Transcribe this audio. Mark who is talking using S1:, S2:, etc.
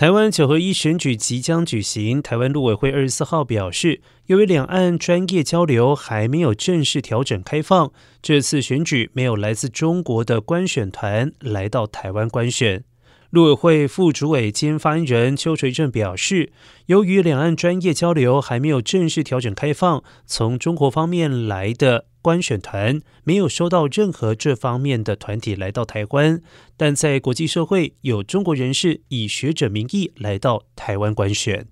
S1: 台湾九合一选举即将举行，台湾陆委会二十四号表示，由于两岸专业交流还没有正式调整开放，这次选举没有来自中国的观选团来到台湾观选。陆委会副主委兼发言人邱垂正表示，由于两岸专业交流还没有正式调整开放，从中国方面来的官选团没有收到任何这方面的团体来到台湾，但在国际社会有中国人士以学者名义来到台湾官选。